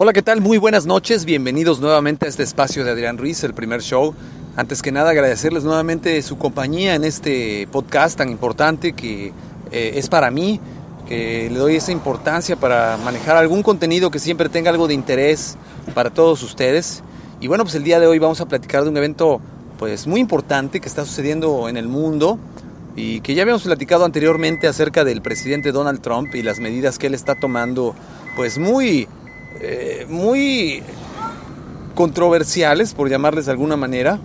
Hola, ¿qué tal? Muy buenas noches, bienvenidos nuevamente a este espacio de Adrián Ruiz, el primer show. Antes que nada, agradecerles nuevamente su compañía en este podcast tan importante que eh, es para mí, que le doy esa importancia para manejar algún contenido que siempre tenga algo de interés para todos ustedes. Y bueno, pues el día de hoy vamos a platicar de un evento pues muy importante que está sucediendo en el mundo y que ya habíamos platicado anteriormente acerca del presidente Donald Trump y las medidas que él está tomando pues muy eh, muy controversiales, por llamarles de alguna manera,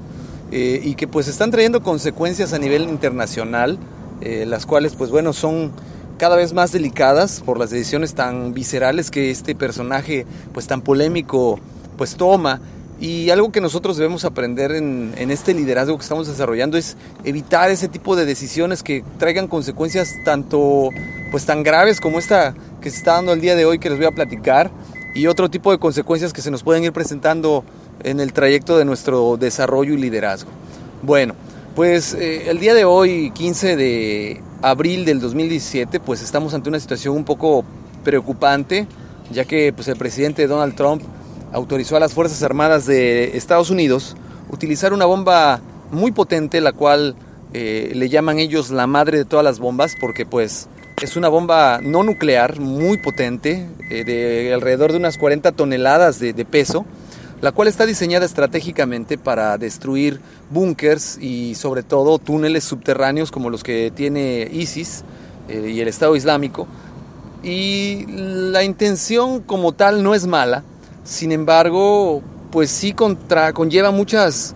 eh, y que pues están trayendo consecuencias a nivel internacional, eh, las cuales pues bueno son cada vez más delicadas por las decisiones tan viscerales que este personaje pues tan polémico pues toma. Y algo que nosotros debemos aprender en, en, este liderazgo que estamos desarrollando es evitar ese tipo de decisiones que traigan consecuencias tanto pues tan graves como esta que se está dando el día de hoy que les voy a platicar y otro tipo de consecuencias que se nos pueden ir presentando en el trayecto de nuestro desarrollo y liderazgo. Bueno, pues eh, el día de hoy, 15 de abril del 2017, pues estamos ante una situación un poco preocupante, ya que pues, el presidente Donald Trump autorizó a las Fuerzas Armadas de Estados Unidos utilizar una bomba muy potente, la cual eh, le llaman ellos la madre de todas las bombas, porque pues es una bomba no nuclear muy potente, eh, de alrededor de unas 40 toneladas de, peso, la cual está diseñada estratégicamente para destruir búnkers y sobre todo túneles subterráneos como los que tiene ISIS eh, y el Estado Islámico. Y la intención como tal no es mala, sin embargo, pues sí contra, conlleva muchas,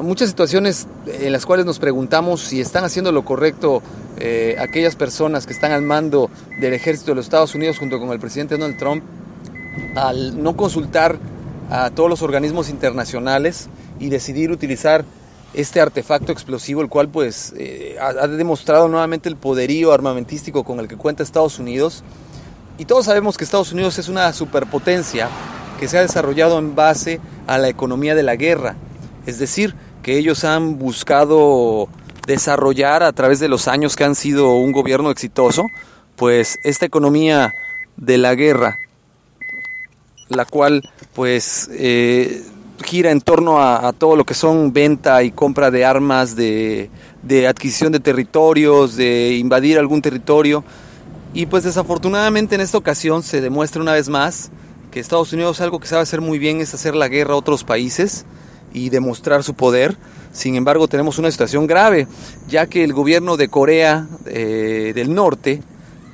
muchas situaciones en las cuales nos preguntamos si están haciendo lo correcto eh, aquellas personas que están al mando del ejército de los Estados Unidos junto con el presidente Donald Trump al no consultar a todos los organismos internacionales y decidir utilizar este artefacto explosivo, el cual pues eh, ha, demostrado nuevamente el poderío armamentístico con el que cuenta Estados Unidos. Y todos sabemos que Estados Unidos es una superpotencia que se ha desarrollado en base a la economía de la guerra. Es decir, que ellos han buscado desarrollar a través de los años que han sido un gobierno exitoso, pues esta economía de la guerra, la cual pues eh, gira en torno a, todo lo que son venta y compra de armas, de, de adquisición de territorios, de invadir algún territorio. Y pues desafortunadamente en esta ocasión se demuestra una vez más que Estados Unidos algo que sabe hacer muy bien es hacer la guerra a otros países y demostrar su poder. Sin embargo, tenemos una situación grave, ya que el gobierno de Corea eh, del Norte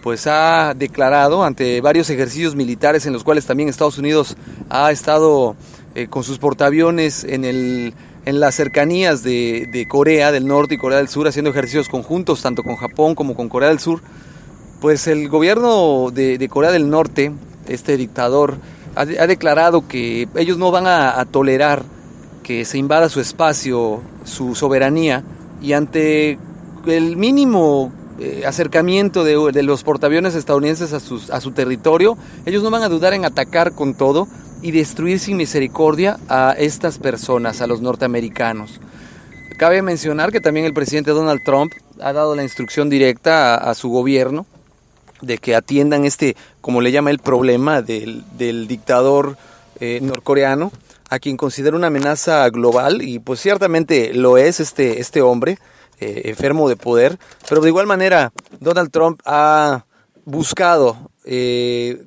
pues ha declarado ante varios ejercicios militares en los cuales también Estados Unidos ha estado eh, con sus portaaviones en, el, en las cercanías de, Corea del Norte y Corea del Sur haciendo ejercicios conjuntos tanto con Japón como con Corea del Sur, pues el gobierno de, Corea del Norte, este dictador, ha, declarado que ellos no van a tolerar que se invada su espacio, su soberanía, y ante el mínimo eh, acercamiento de, los portaaviones estadounidenses a, a su territorio, ellos no van a dudar en atacar con todo y destruir sin misericordia a estas personas, a los norteamericanos. Cabe mencionar que también el presidente Donald Trump ha dado la instrucción directa a, su gobierno de que atiendan este, como le llama el problema del, dictador eh, norcoreano, a quien considera una amenaza global y pues ciertamente lo es este, este hombre eh, enfermo de poder, pero de igual manera Donald Trump ha buscado eh,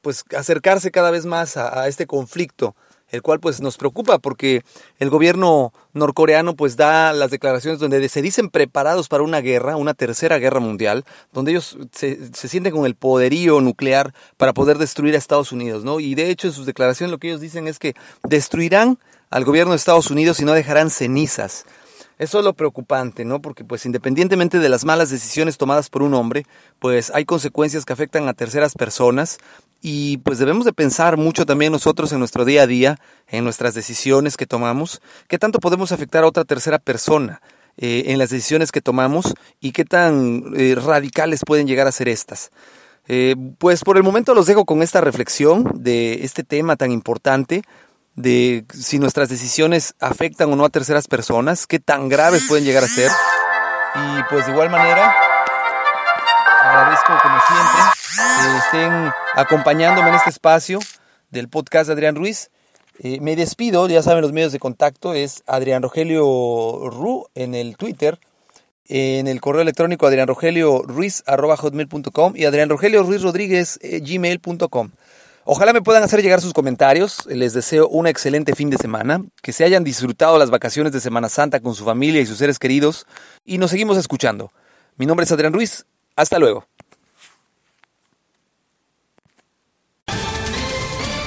pues acercarse cada vez más a este conflicto el cual pues nos preocupa porque el gobierno norcoreano pues da las declaraciones donde se dicen preparados para una guerra, una tercera guerra mundial, donde ellos se, sienten con el poderío nuclear para poder destruir a Estados Unidos, ¿no? Y de hecho en sus declaraciones lo que ellos dicen es que destruirán al gobierno de Estados Unidos y no dejarán cenizas. Eso es lo preocupante, ¿no? Porque pues independientemente de las malas decisiones tomadas por un hombre, pues hay consecuencias que afectan a terceras personas y pues debemos de pensar mucho también nosotros en nuestro día a día, en nuestras decisiones que tomamos, qué tanto podemos afectar a otra tercera persona eh, en las decisiones que tomamos y qué tan eh, radicales pueden llegar a ser estas. Eh, pues por el momento los dejo con esta reflexión de este tema tan importante de si nuestras decisiones afectan o no a terceras personas, qué tan graves pueden llegar a ser. Y pues de igual manera, agradezco como siempre que estén acompañándome en este espacio del podcast de Adrián Ruiz. Eh, me despido, ya saben los medios de contacto, es Adrián Rogelio Ru en el Twitter, en el correo electrónico adrianrogelioruiz.com y Adrián Rogelio Ruiz Rodríguez eh. Ojalá me puedan hacer llegar sus comentarios. Les deseo un excelente fin de semana, que se hayan disfrutado las vacaciones de Semana Santa con su familia y sus seres queridos y nos seguimos escuchando. Mi nombre es Adrián Ruiz. Hasta luego.